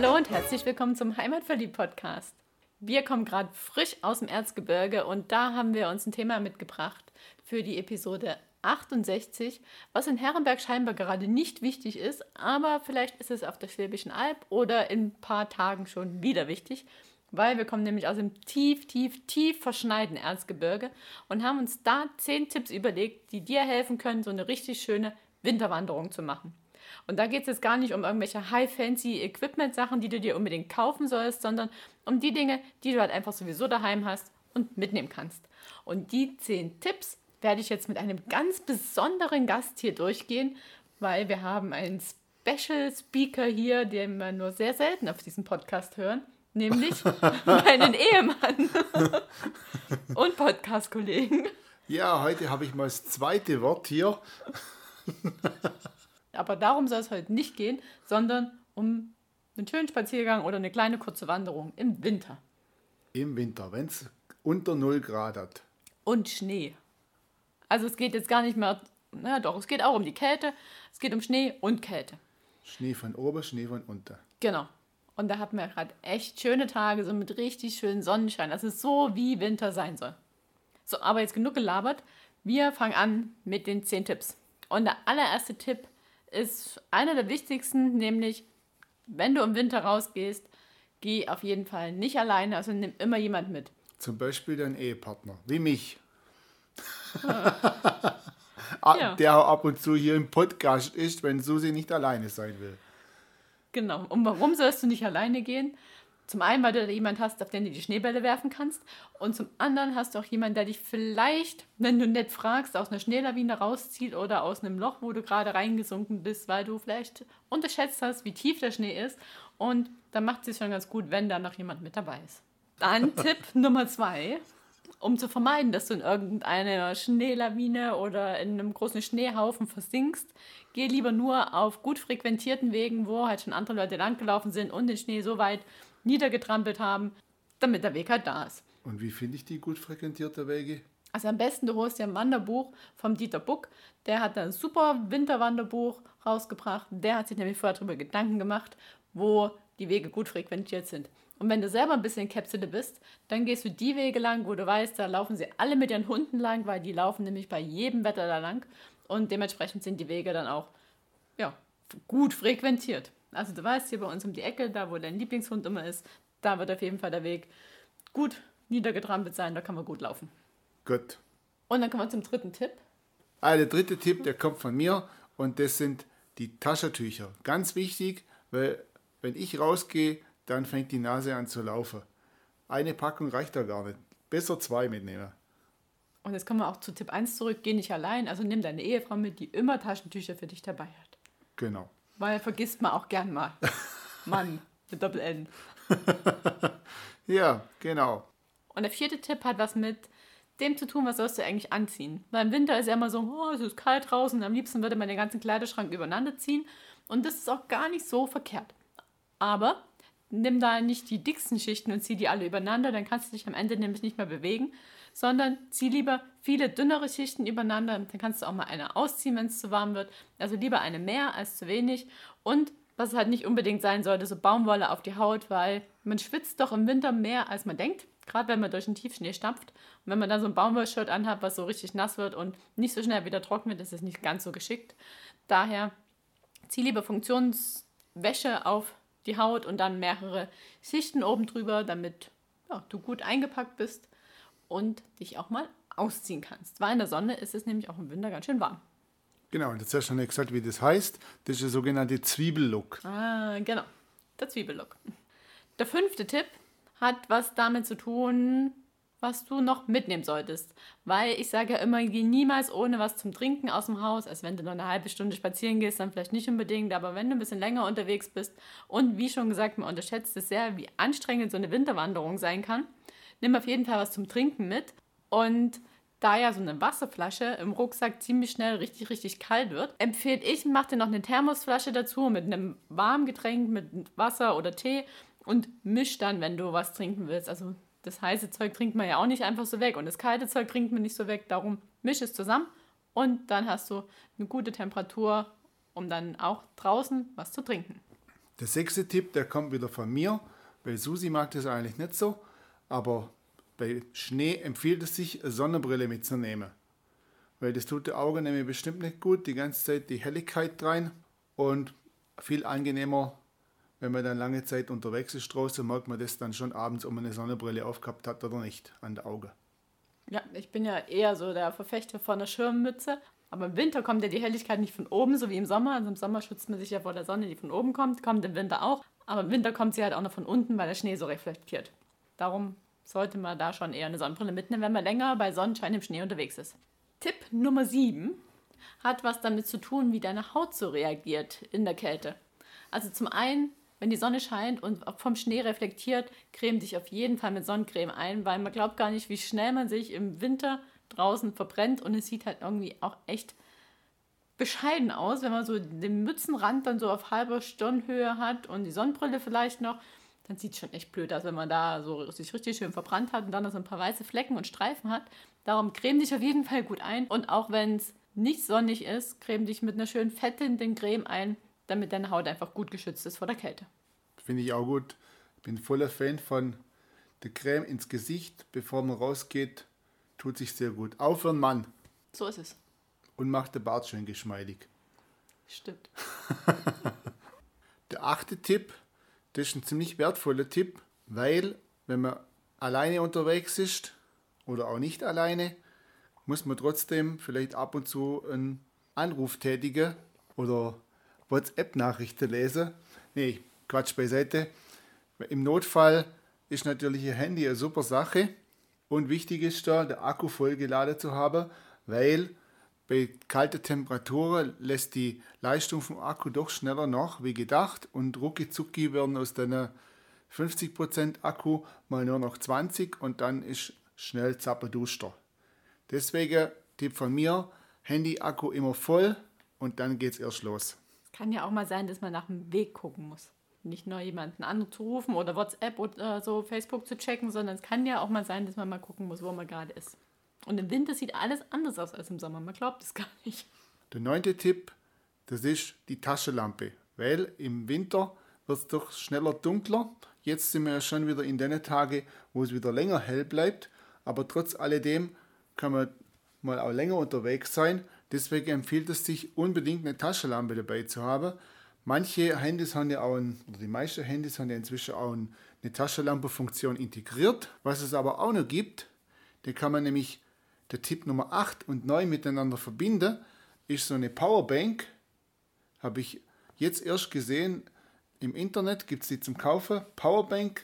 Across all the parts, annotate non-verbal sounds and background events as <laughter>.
Hallo und herzlich willkommen zum Heimatverliebt-Podcast. Wir kommen gerade frisch aus dem Erzgebirge und da haben wir uns ein Thema mitgebracht für die Episode 68, was in Herrenberg scheinbar gerade nicht wichtig ist, aber vielleicht ist es auf der Schwäbischen Alb oder in ein paar Tagen schon wieder wichtig, weil wir kommen nämlich aus dem tief, tief, tief verschneiten Erzgebirge und haben uns da zehn Tipps überlegt, die dir helfen können, so eine richtig schöne Winterwanderung zu machen. Und da geht es jetzt gar nicht um irgendwelche high-fancy Equipment-Sachen, die du dir unbedingt kaufen sollst, sondern um die Dinge, die du halt einfach sowieso daheim hast und mitnehmen kannst. Und die zehn Tipps werde ich jetzt mit einem ganz besonderen Gast hier durchgehen, weil wir haben einen Special Speaker hier, den wir nur sehr selten auf diesem Podcast hören, nämlich <laughs> meinen Ehemann <laughs> und Podcast-Kollegen. Ja, heute habe ich mal das zweite Wort hier. <laughs> Aber darum soll es heute nicht gehen, sondern um einen schönen Spaziergang oder eine kleine kurze Wanderung im Winter. Im Winter, wenn es unter 0 Grad hat. Und Schnee. Also es geht jetzt gar nicht mehr, na doch, es geht auch um die Kälte, es geht um Schnee und Kälte. Schnee von oben, Schnee von unten. Genau. Und da hatten wir gerade echt schöne Tage, so mit richtig schönen Sonnenschein. Das ist so, wie Winter sein soll. So, aber jetzt genug gelabert. Wir fangen an mit den 10 Tipps. Und der allererste Tipp ist einer der wichtigsten, nämlich wenn du im Winter rausgehst, geh auf jeden Fall nicht alleine, also nimm immer jemand mit. Zum Beispiel dein Ehepartner, wie mich. <laughs> Ah, ja. Der ab und zu hier im Podcast ist, wenn Susi nicht alleine sein will. Genau. Und warum sollst du nicht alleine gehen? Zum einen, weil du da jemanden hast, auf den du die Schneebälle werfen kannst. Und zum anderen hast du auch jemanden, der dich vielleicht, wenn du nett fragst, aus einer Schneelawine rauszieht oder aus einem Loch, wo du gerade reingesunken bist, weil du vielleicht unterschätzt hast, wie tief der Schnee ist. Und dann macht es sich schon ganz gut, wenn da noch jemand mit dabei ist. Dann <laughs> Tipp Nummer zwei. Um zu vermeiden, dass du in irgendeiner Schneelawine oder in einem großen Schneehaufen versinkst, geh lieber nur auf gut frequentierten Wegen, wo halt schon andere Leute langgelaufen sind und den Schnee so weit niedergetrampelt haben, damit der Weg halt da ist. Und wie finde ich die gut frequentierte Wege? Also am besten, du holst dir ein Wanderbuch vom Dieter Buck. Der hat ein super Winterwanderbuch rausgebracht. Der hat sich nämlich vorher darüber Gedanken gemacht, wo die Wege gut frequentiert sind. Und wenn du selber ein bisschen Käpsele bist, dann gehst du die Wege lang, wo du weißt, da laufen sie alle mit ihren Hunden lang, weil die laufen nämlich bei jedem Wetter da lang. Und dementsprechend sind die Wege dann auch ja, gut frequentiert. Also du weißt, hier bei uns um die Ecke, da wo dein Lieblingshund immer ist, da wird auf jeden Fall der Weg gut niedergetrampelt sein, da kann man gut laufen. Gut. Und dann kommen wir zum dritten Tipp. Ah, der dritte Tipp, der kommt von mir und das sind die Taschentücher. Ganz wichtig, weil wenn ich rausgehe, dann fängt die Nase an zu laufen. Eine Packung reicht da gar nicht. Besser zwei mitnehmen. Und jetzt kommen wir auch zu Tipp 1 zurück. Geh nicht allein, also nimm deine Ehefrau mit, die immer Taschentücher für dich dabei hat. Genau. Weil vergisst man auch gern mal. <laughs> Mann, mit Doppel-N. <laughs> ja, genau. Und der vierte Tipp hat was mit dem zu tun, was sollst du eigentlich anziehen. Weil im Winter ist ja immer so, oh, es ist kalt draußen, am liebsten würde man den ganzen Kleiderschrank übereinander ziehen. Und das ist auch gar nicht so verkehrt. Aber nimm da nicht die dicksten Schichten und zieh die alle übereinander, dann kannst du dich am Ende nämlich nicht mehr bewegen, sondern zieh lieber viele dünnere Schichten übereinander, dann kannst du auch mal eine ausziehen, wenn es zu warm wird. Also lieber eine mehr als zu wenig und was halt nicht unbedingt sein sollte, so Baumwolle auf die Haut, weil man schwitzt doch im Winter mehr als man denkt, gerade wenn man durch den Tiefschnee stampft. Und wenn man dann so ein Baumwollshirt anhat, was so richtig nass wird und nicht so schnell wieder trocken wird, ist es nicht ganz so geschickt. Daher zieh lieber Funktionswäsche auf die Haut und dann mehrere Schichten oben drüber, damit ja, du gut eingepackt bist und dich auch mal ausziehen kannst. Weil in der Sonne ist es nämlich auch im Winter ganz schön warm. Genau, und jetzt hast du schon gesagt, wie das heißt. Das ist der sogenannte Zwiebellook. Ah, genau. Der Zwiebellook. Der fünfte Tipp hat was damit zu tun, was du noch mitnehmen solltest. Weil ich sage ja immer, geh niemals ohne was zum Trinken aus dem Haus. Also wenn du nur eine halbe Stunde spazieren gehst, dann vielleicht nicht unbedingt. Aber wenn du ein bisschen länger unterwegs bist und wie schon gesagt, man unterschätzt es sehr, wie anstrengend so eine Winterwanderung sein kann, nimm auf jeden Fall was zum Trinken mit. Und da ja so eine Wasserflasche im Rucksack ziemlich schnell richtig, richtig kalt wird, empfehle ich, mach dir noch eine Thermosflasche dazu mit einem warmen Getränk, mit Wasser oder Tee und misch dann, wenn du was trinken willst. Also das heiße Zeug trinkt man ja auch nicht einfach so weg und das kalte Zeug trinkt man nicht so weg. Darum misch es zusammen und dann hast du eine gute Temperatur, um dann auch draußen was zu trinken. Der sechste Tipp, der kommt wieder von mir, weil Susi mag das eigentlich nicht so, aber bei Schnee empfiehlt es sich, eine Sonnenbrille mitzunehmen. Weil das tut der Augen nämlich bestimmt nicht gut, die ganze Zeit die Helligkeit rein und viel angenehmer, wenn man dann lange Zeit unterwegs ist draußen, merkt man das dann schon abends, ob man eine Sonnenbrille aufgehabt hat oder nicht an der Auge. Ja, ich bin ja eher so der Verfechter von einer Schirmmütze. Aber im Winter kommt ja die Helligkeit nicht von oben, so wie im Sommer. Also im Sommer schützt man sich ja vor der Sonne, die von oben kommt. Kommt im Winter auch. Aber im Winter kommt sie halt auch noch von unten, weil der Schnee so reflektiert. Darum sollte man da schon eher eine Sonnenbrille mitnehmen, wenn man länger bei Sonnenschein im Schnee unterwegs ist. Tipp Nummer 7 hat was damit zu tun, wie deine Haut so reagiert in der Kälte. Also zum einen, wenn die Sonne scheint und vom Schnee reflektiert, creme dich auf jeden Fall mit Sonnencreme ein, weil man glaubt gar nicht, wie schnell man sich im Winter draußen verbrennt und es sieht halt irgendwie auch echt bescheiden aus, wenn man so den Mützenrand dann so auf halber Stirnhöhe hat und die Sonnenbrille vielleicht noch, dann sieht es schon echt blöd aus, wenn man da so sich richtig schön verbrannt hat und dann noch so ein paar weiße Flecken und Streifen hat. Darum creme dich auf jeden Fall gut ein und auch wenn es nicht sonnig ist, creme dich mit einer schönen fettenden Creme ein, damit deine Haut einfach gut geschützt ist vor der Kälte. Finde ich auch gut. Ich bin voller Fan von der Creme ins Gesicht, bevor man rausgeht. Tut sich sehr gut. Auch für einen Mann. So ist es. Und macht den Bart schön geschmeidig. Stimmt. <laughs> der achte Tipp, das ist ein ziemlich wertvoller Tipp, weil wenn man alleine unterwegs ist oder auch nicht alleine, muss man trotzdem vielleicht ab und zu einen Anruf tätigen oder WhatsApp-Nachrichten lesen. Nee, Quatsch beiseite. Im Notfall ist natürlich Ihr Handy eine super Sache. Und wichtig ist da, der Akku vollgeladen zu haben, weil bei kalten Temperaturen lässt die Leistung vom Akku doch schneller nach wie gedacht und rucki zucki werden aus deiner 50% Akku mal nur noch 20 und dann ist schnell zapperduster. Deswegen Tipp von mir, Handy-Akku immer voll und dann geht's erst los. Kann ja auch mal sein, dass man nach dem Weg gucken muss nicht nur jemanden anzurufen oder WhatsApp oder so Facebook zu checken, sondern es kann ja auch mal sein, dass man mal gucken muss, wo man gerade ist. Und im Winter sieht alles anders aus als im Sommer. Man glaubt es gar nicht. Der neunte Tipp, das ist die Taschenlampe. Weil im Winter wird es doch schneller dunkler. Jetzt sind wir ja schon wieder in den Tagen, wo es wieder länger hell bleibt. Aber trotz alledem kann man mal auch länger unterwegs sein. Deswegen empfiehlt es sich unbedingt eine Taschenlampe dabei zu haben, Manche Handys haben ja auch, ein, oder die meisten Handys haben ja inzwischen auch eine Taschenlampe-Funktion integriert. Was es aber auch noch gibt, den kann man nämlich, der Tipp Nummer 8 und 9 miteinander verbinden, ist so eine Powerbank. Habe ich jetzt erst gesehen, im Internet gibt es die zum Kaufen. Powerbank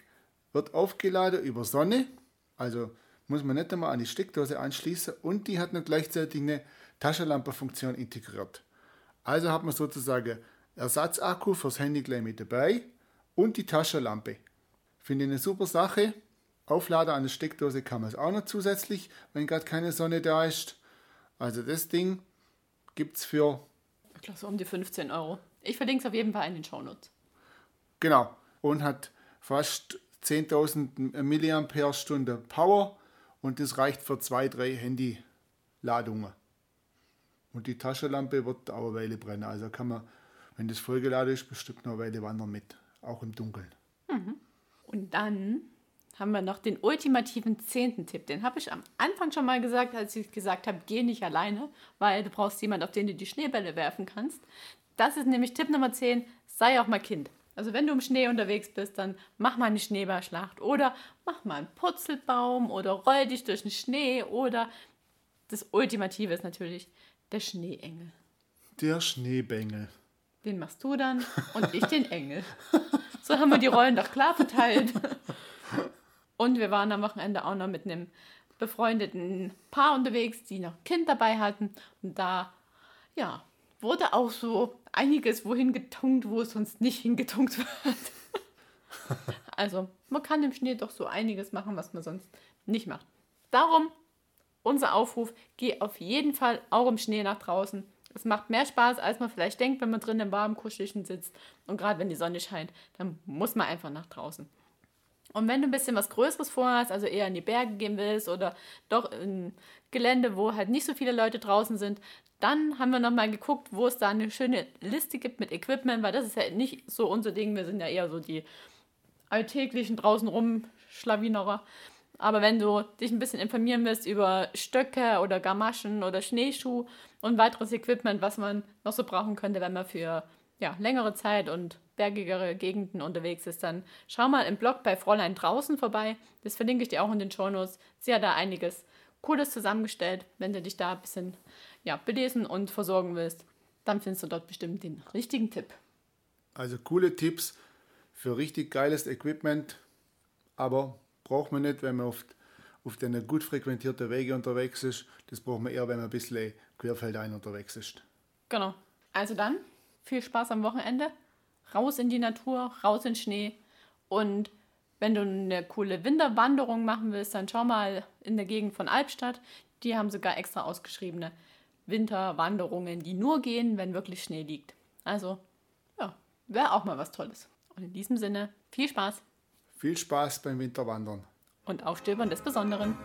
wird aufgeladen über Sonne, also muss man nicht einmal an die Steckdose anschließen und die hat noch gleichzeitig eine Taschenlampe-Funktion integriert. Also hat man sozusagen Ersatzakku fürs Handy gleich mit dabei und die Taschenlampe. Finde ich eine super Sache. Auflader an der Steckdose kann man es auch noch zusätzlich, wenn gerade keine Sonne da ist. Also das Ding gibt es für... Ich glaube so um die 15 Euro. Ich verlinke es auf jeden Fall in den Shownotes. Genau. Und hat fast 10.000 mAh Power und das reicht für zwei, drei Handyladungen. Und die Taschenlampe wird auch eine Weile brennen. Also kann man wenn das vollgeladen ist, bestimmt noch eine Weile wandern mit, auch im Dunkeln. Mhm. Und dann haben wir noch den ultimativen zehnten Tipp. Den habe ich am Anfang schon mal gesagt, als ich gesagt habe, geh nicht alleine, weil du brauchst jemanden, auf den du die Schneebälle werfen kannst. Das ist nämlich Tipp Nummer 10, sei auch mal Kind. Also wenn du im Schnee unterwegs bist, dann mach mal eine Schneeballschlacht oder mach mal einen Purzelbaum oder roll dich durch den Schnee oder das Ultimative ist natürlich der Schneeengel. Der Schneebengel. Den machst du dann und ich den Engel. So haben wir die Rollen doch klar verteilt. <laughs> Und wir waren am Wochenende auch noch mit einem befreundeten Paar unterwegs, die noch ein Kind dabei hatten. Und da, ja, wurde auch so einiges wohin getunkt, wo es sonst nicht hingetunkt wird. <laughs> Also, man kann im Schnee doch so einiges machen, was man sonst nicht macht. Darum unser Aufruf, geh auf jeden Fall auch im Schnee nach draußen. Es macht mehr Spaß, als man vielleicht denkt, wenn man drin im warmen Kuschelchen sitzt. Und gerade wenn die Sonne scheint, dann muss man einfach nach draußen. Und wenn du ein bisschen was Größeres vorhast, also eher in die Berge gehen willst oder doch in Gelände, wo halt nicht so viele Leute draußen sind, dann haben wir nochmal geguckt, wo es da eine schöne Liste gibt mit Equipment, weil das ist ja nicht so unser Ding. Wir sind ja eher so die alltäglichen draußen rum Schlawinerer. Aber wenn du dich ein bisschen informieren willst über Stöcke oder Gamaschen oder Schneeschuh und weiteres Equipment, was man noch so brauchen könnte, wenn man für ja, längere Zeit und bergigere Gegenden unterwegs ist, dann schau mal im Blog bei Fräulein draußen vorbei. Das verlinke ich dir auch in den Shownotes. Sie hat da einiges Cooles zusammengestellt. Wenn du dich da ein bisschen ja, belesen und versorgen willst, dann findest du dort bestimmt den richtigen Tipp. Also coole Tipps für richtig geiles Equipment, aber braucht man nicht, wenn man oft auf den gut frequentierten Wege unterwegs ist. Das braucht man eher, wenn man ein bisschen querfeldein unterwegs ist. Genau. Also dann, viel Spaß am Wochenende. Raus in die Natur, raus in Schnee. Und wenn du eine coole Winterwanderung machen willst, dann schau mal in der Gegend von Albstadt. Die haben sogar extra ausgeschriebene Winterwanderungen, die nur gehen, wenn wirklich Schnee liegt. Also, ja, wäre auch mal was Tolles. Und in diesem Sinne, viel Spaß. Viel Spaß beim Winterwandern. Und Aufstöbern des Besonderen.